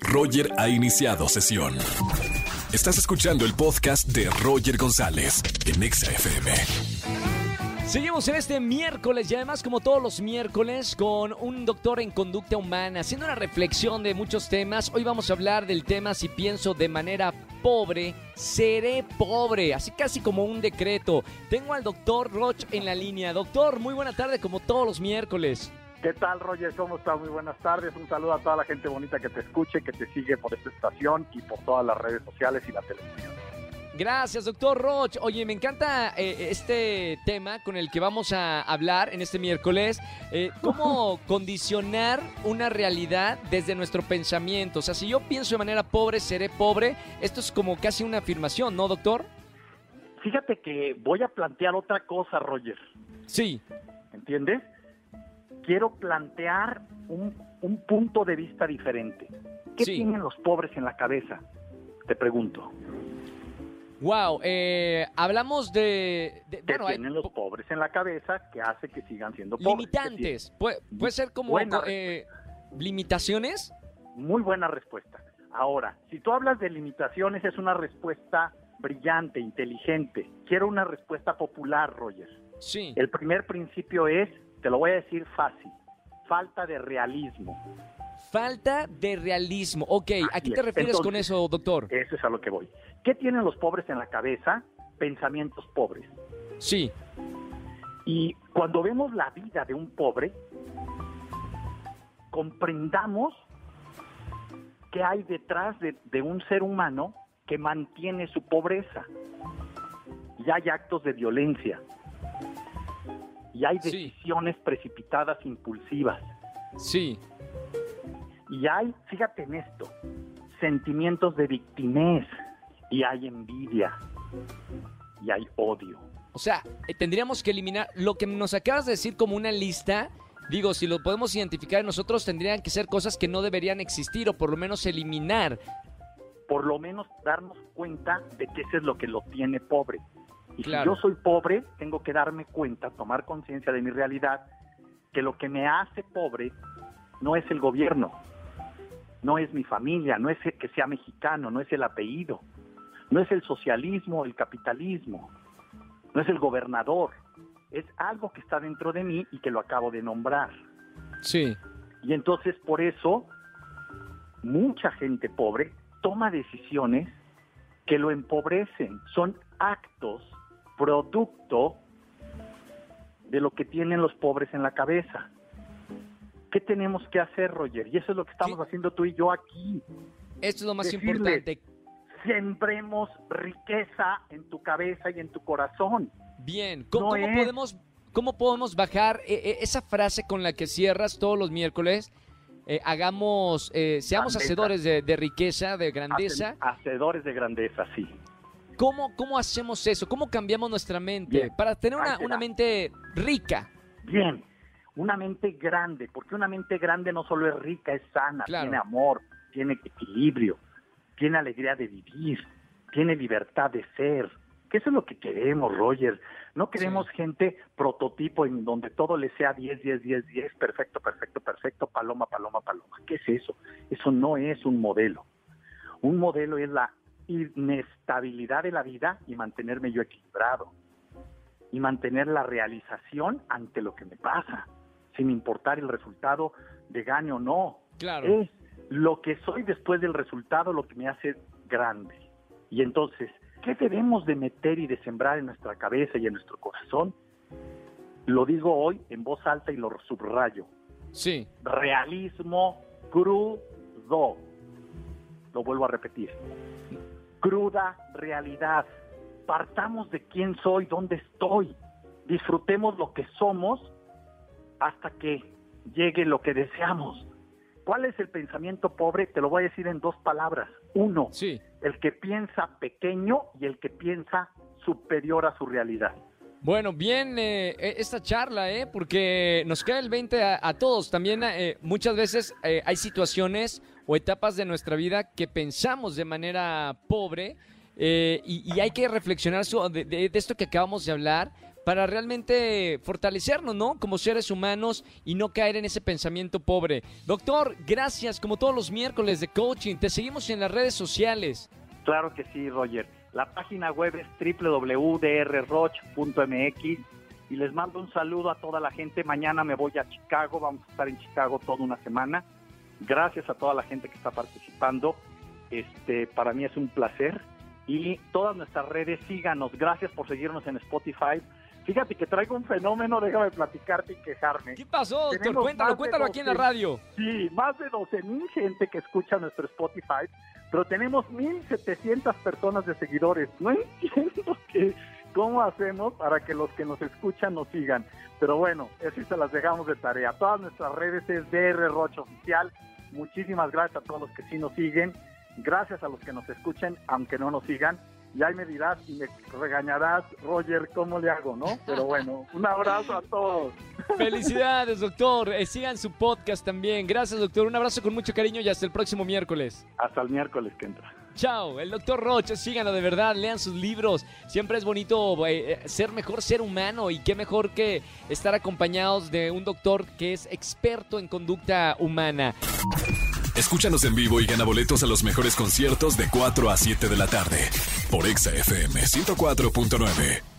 Roger ha iniciado sesión. Estás escuchando el podcast de Roger González en Exa FM. Seguimos en este miércoles y además como todos los miércoles con un doctor en conducta humana haciendo una reflexión de muchos temas. Hoy vamos a hablar del tema si pienso de manera pobre, seré pobre, así casi como un decreto. Tengo al doctor Roch en la línea. Doctor, muy buena tarde como todos los miércoles. ¿Qué tal, Roger? ¿Cómo estás? Muy buenas tardes. Un saludo a toda la gente bonita que te escuche, que te sigue por esta estación y por todas las redes sociales y la televisión. Gracias, doctor Roch. Oye, me encanta eh, este tema con el que vamos a hablar en este miércoles. Eh, ¿Cómo condicionar una realidad desde nuestro pensamiento? O sea, si yo pienso de manera pobre, seré pobre. Esto es como casi una afirmación, ¿no, doctor? Fíjate que voy a plantear otra cosa, Roger. Sí. ¿Entiendes? Quiero plantear un, un punto de vista diferente. ¿Qué Sí. tienen los pobres en la cabeza? Te pregunto. Wow, eh, hablamos de... de- ¿Qué bueno, hay tienen los po- pobres en la cabeza que hace que sigan siendo pobres? limitantes. Puede, puede ser como... Eh, limitaciones. Muy buena respuesta. Ahora, si tú hablas de limitaciones, es una respuesta brillante, inteligente. Quiero una respuesta popular, Roger. Sí. El primer principio es, te lo voy a decir fácil, falta de realismo. Falta de realismo. Ok, ¿a Así qué te es. refieres con eso, doctor? Eso es a lo que voy. ¿Qué tienen los pobres en la cabeza? Pensamientos pobres. Sí, Y cuando vemos la vida de un pobre, comprendamos qué hay detrás de, de un ser humano que mantiene su pobreza. Y hay actos de violencia. Y hay Sí. decisiones precipitadas, impulsivas. sí. Y hay, fíjate en esto, sentimientos de victimez. Y hay envidia. Y hay odio. O sea, eh, tendríamos que eliminar lo que nos acabas de decir como una lista. Digo, si lo podemos identificar nosotros, tendrían que ser cosas que no deberían existir o por lo menos eliminar. por lo menos darnos cuenta de que eso es lo que lo tiene pobre. Y Claro. si yo soy pobre, tengo que darme cuenta, tomar conciencia de mi realidad, que lo que me hace pobre no es el gobierno, no es mi familia, no es que sea mexicano, no es el apellido, no es el socialismo, el capitalismo, no es el gobernador, es algo que está dentro de mí y que lo acabo de nombrar. Sí. Y entonces por eso mucha gente pobre toma decisiones que lo empobrecen. Son actos producto de lo que tienen los pobres en la cabeza. ¿Qué tenemos que hacer, Roger? Y eso es lo que estamos haciendo tú y yo aquí. Esto es lo más Decirle, importante. Sembremos riqueza en tu cabeza y en tu corazón. Bien, ¿cómo, No cómo es- podemos, cómo podemos bajar eh, eh, esa frase con la que cierras todos los miércoles? Eh, hagamos, eh, seamos Grandeza. hacedores de, de riqueza, de grandeza. Hacedores de grandeza, sí. ¿Cómo, ¿Cómo hacemos eso? ¿Cómo cambiamos nuestra mente Bien, para tener una, una mente rica? Bien, una mente grande, porque una mente grande no solo es rica, es sana, Claro. tiene amor, tiene equilibrio, tiene alegría de vivir, tiene libertad de ser. Que eso es lo que queremos, Roger. No queremos Sí. gente prototipo en donde todo le sea 10, 10, 10, 10, perfecto, perfecto, perfecto, paloma, paloma, paloma. ¿Qué es eso? Eso no es un modelo. Un modelo es la inestabilidad de la vida y mantenerme yo equilibrado y mantener la realización ante lo que me pasa, sin importar el resultado de gane o no. Claro. Es lo que soy después del resultado lo que me hace grande. Y entonces, ¿qué debemos de meter y de sembrar en nuestra cabeza y en nuestro corazón? Lo digo hoy en voz alta y lo subrayo. Sí, Realismo crudo. Lo vuelvo a repetir. Cruda realidad. Partamos de quién soy, dónde estoy. Disfrutemos lo que somos hasta que llegue lo que deseamos. ¿Cuál es el pensamiento pobre? Te lo voy a decir en dos palabras. Uno, sí. el que piensa pequeño y el que piensa superior a su realidad. Bueno, bien eh, eh, esta charla, ¿eh? Porque nos queda el 20 a, todos. También eh, muchas veces eh, hay situaciones o etapas de nuestra vida que pensamos de manera pobre eh, y, hay que reflexionar so- de, de- de esto que acabamos de hablar para realmente fortalecernos, ¿no? Como seres humanos y no caer en ese pensamiento pobre. Doctor, gracias como todos los miércoles de coaching. Te seguimos en las redes sociales. Claro que sí, Roger. La página web es www.drroch.mx y les mando un saludo a toda la gente. Mañana me voy a Chicago, vamos a estar en Chicago toda una semana. Gracias a toda la gente que está participando. Este, para mí es un placer. Y todas nuestras redes, síganos. Gracias por seguirnos en Spotify. Fíjate que traigo un fenómeno, déjame platicarte y quejarme. ¿Qué pasó, doctor? Cuéntalo, cuéntalo aquí en la radio. Sí, más de 12 mil gente que escucha nuestro Spotify, pero tenemos 1.700 personas de seguidores. No entiendo que, cómo hacemos para que los que nos escuchan nos sigan. Pero bueno, así se las dejamos de tarea. Todas nuestras redes es DR Rocha Oficial. Muchísimas gracias a todos los que sí nos siguen. Gracias a los que nos escuchen, aunque no nos sigan y ahí me dirás y me regañarás, Roger, cómo le hago, ¿no? Pero bueno, un abrazo a todos. Felicidades, doctor. Eh, sigan su podcast también. Gracias, doctor. Un abrazo con mucho cariño y hasta el próximo miércoles. Hasta el miércoles que entra. Chao, el doctor Roche, síganlo de verdad, lean sus libros. Siempre es bonito eh, eh, ser mejor ser humano y qué mejor que estar acompañados de un doctor que es experto en conducta humana. Escúchanos en vivo y gana boletos a los mejores conciertos de 4 a 7 de la tarde por Exa FM 104.9.